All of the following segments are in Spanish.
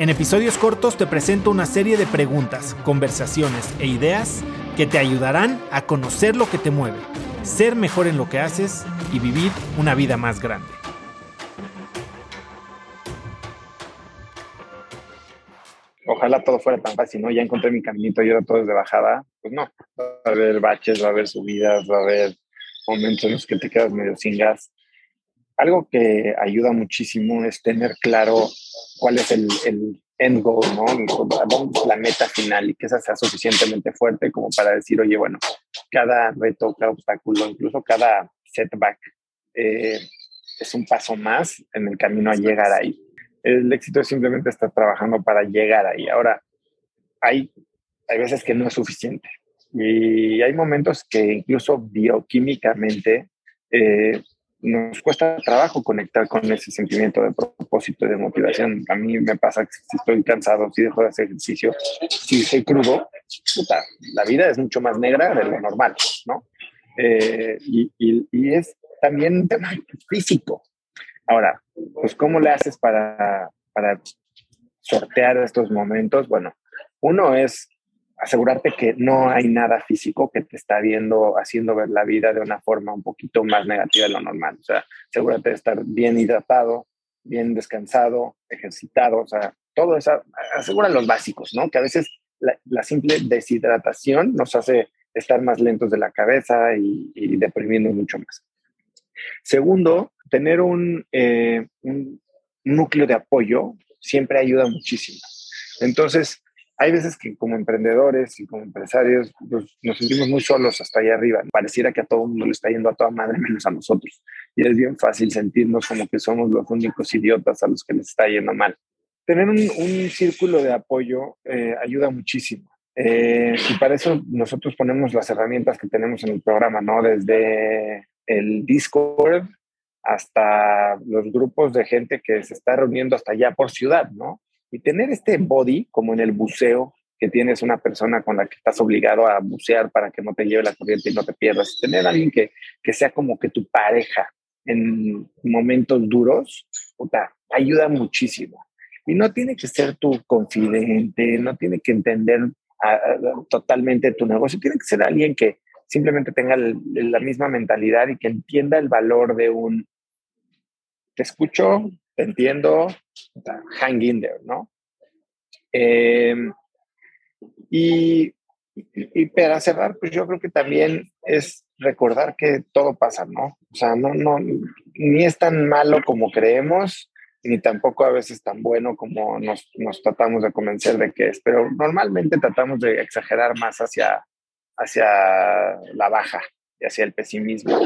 En episodios cortos te presento una serie de preguntas, conversaciones e ideas que te ayudarán a conocer lo que te mueve, ser mejor en lo que haces y vivir una vida más grande. Ojalá todo fuera tan fácil, ¿no? Ya encontré mi caminito y ahora todo es de bajada. Pues no, va a haber baches, va a haber subidas, va a haber momentos en los que te quedas medio sin gas. Algo que ayuda muchísimo es tener claro cuál es el, el end goal, ¿no? La meta final y que esa sea suficientemente fuerte como para decir, oye, bueno, cada reto, cada obstáculo, incluso cada setback eh, es un paso más en el camino a llegar ahí. El éxito es simplemente estar trabajando para llegar ahí. Ahora, hay, hay veces que no es suficiente y hay momentos que incluso bioquímicamente eh, nos cuesta trabajo conectar con ese sentimiento de propósito y de motivación. A mí me pasa que si estoy cansado, si dejo de hacer ejercicio, si soy crudo, la vida es mucho más negra de lo normal, ¿no? Eh, y, y, es también tema físico. Ahora, pues, ¿cómo le haces para, para sortear estos momentos? Bueno, uno es asegurarte que no hay nada físico que te está viendo, haciendo ver la vida de una forma un poquito más negativa de lo normal. O sea, asegúrate de estar bien hidratado, bien descansado, ejercitado, o sea, todo eso, asegura los básicos, ¿no? Que a veces la, simple deshidratación nos hace estar más lentos de la cabeza y, y deprimiendo mucho más. Segundo, tener un, eh, un núcleo de apoyo siempre ayuda muchísimo. Entonces, hay veces que como emprendedores y como empresarios pues, nos sentimos muy solos hasta allá arriba. Pareciera que a todo mundo le está yendo a toda madre menos a nosotros. Y es bien fácil sentirnos como que somos los únicos idiotas a los que les está yendo mal. Tener un, un círculo de apoyo eh, ayuda muchísimo. Eh, y para eso nosotros ponemos las herramientas que tenemos en el programa, ¿no? Desde el Discord hasta los grupos de gente que se está reuniendo hasta allá por ciudad, ¿no? Y tener este body, como en el buceo, que tienes una persona con la que estás obligado a bucear para que no te lleve la corriente y no te pierdas. Tener a alguien que, que sea como que tu pareja en momentos duros, ayuda muchísimo. Y no tiene que ser tu confidente, no tiene que entender totalmente tu negocio, tiene que ser alguien que simplemente tenga la misma mentalidad y que entienda el valor de un, te escucho, te entiendo, hang in there, ¿no? Em, y, y, para cerrar, pues yo creo que también es recordar que todo pasa, ¿no? O sea, no, no, ni es tan malo como creemos, ni tampoco a veces tan bueno como nos, nos tratamos de convencer de que es, pero normalmente tratamos de exagerar más hacia, hacia la baja y hacia el pesimismo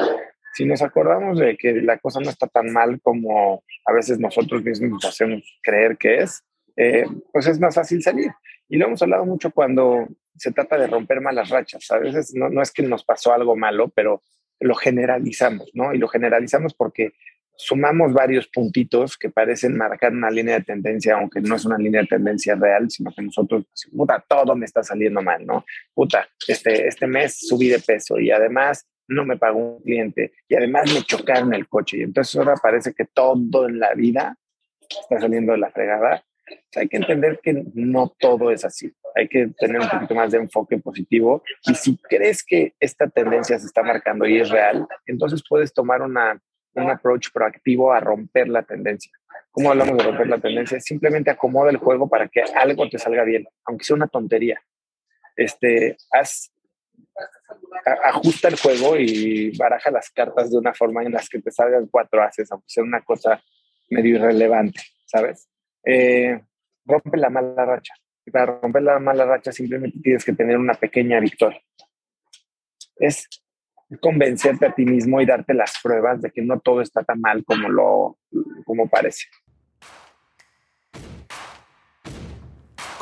si nos acordamos de que la cosa no está tan mal como a veces nosotros mismos hacemos creer que es, eh, pues es más fácil salir. Y lo hemos hablado mucho cuando se trata de romper malas rachas. A veces no, no es que nos pasó algo malo, pero lo generalizamos, ¿no? Y lo generalizamos porque sumamos varios puntitos que parecen marcar una línea de tendencia, aunque no es una línea de tendencia real, sino que nosotros, puta, todo me está saliendo mal, ¿no? Puta, este, este mes subí de peso y además no me pagó un cliente y además me chocaron el coche. Y entonces ahora parece que todo en la vida está saliendo de la fregada. hay que entender que no todo es así. Hay que tener un poquito más de enfoque positivo. Y si crees que esta tendencia se está marcando y es real, entonces puedes tomar una, un approach proactivo a romper la tendencia. ¿Cómo hablamos de romper la tendencia? Simplemente acomoda el juego para que algo te salga bien, aunque sea una tontería. Este, haz ajusta el juego y baraja las cartas de una forma en las que te salgan cuatro haces, aunque sea una cosa medio irrelevante, ¿sabes? Eh, rompe la mala racha. Y para romper la mala racha simplemente tienes que tener una pequeña victoria. Es convencerte a ti mismo y darte las pruebas de que no todo está tan mal como lo como parece.